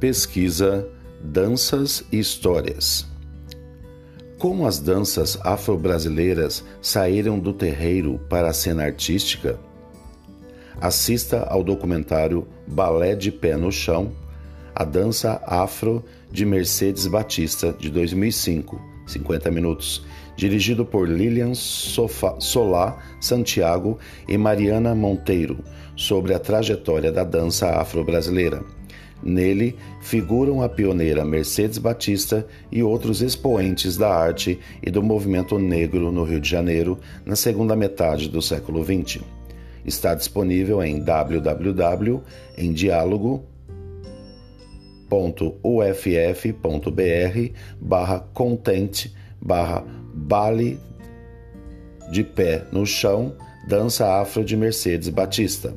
Pesquisa Danças e Histórias. Como as danças afro-brasileiras saíram do terreiro para a cena artística? Assista ao documentário Balé de Pé no Chão, a dança afro de Mercedes Batista, de 2005, 50 minutos, dirigido por Lilian Solá Santiago e Mariana Monteiro, sobre a trajetória da dança afro-brasileira. Nele figuram a pioneira Mercedes Batista e outros expoentes da arte e do movimento negro no Rio de Janeiro na segunda metade do século XX. Está disponível em www.endiálogo.uff.br barra content barra bale de pé no chão dança afro de Mercedes Batista.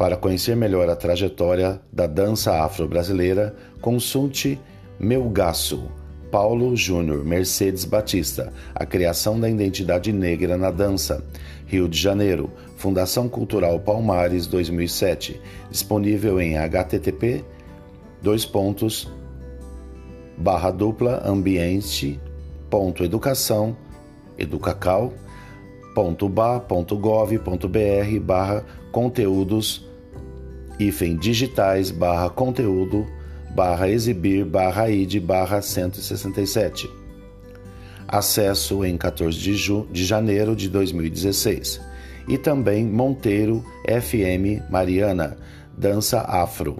Para conhecer melhor a trajetória da dança afro-brasileira, consulte Melgaço, Paulo Júnior Mercedes Batista, A Criação da Identidade Negra na Dança, Rio de Janeiro, Fundação Cultural Palmares 2007, disponível em http dois pontos barra dupla ambiente ponto educação educacal ponto ponto ponto br barra conteúdos hífen digitais barra conteúdo barra exibir barra id barra 167. Acesso em 14 de, ju de janeiro de 2016. E também Monteiro FM Mariana, Dança Afro,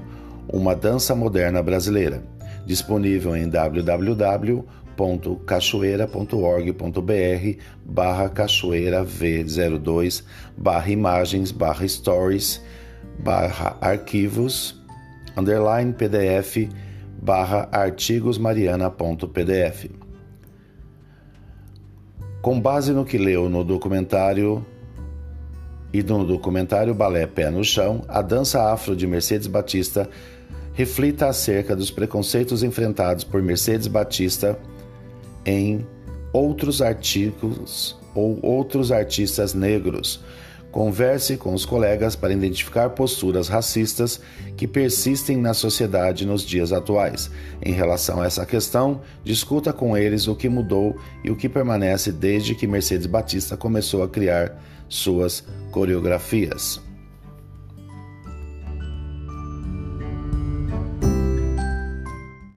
uma dança moderna brasileira, disponível em www.cachoeira.org.br barra cachoeira V02 barra imagens barra stories barra arquivos, underline pdf, barra artigosmariana.pdf. Com base no que leu no documentário e no documentário Balé Pé no Chão, a dança afro de Mercedes Batista reflita acerca dos preconceitos enfrentados por Mercedes Batista em outros artigos ou outros artistas negros, Converse com os colegas para identificar posturas racistas que persistem na sociedade nos dias atuais. Em relação a essa questão, discuta com eles o que mudou e o que permanece desde que Mercedes Batista começou a criar suas coreografias.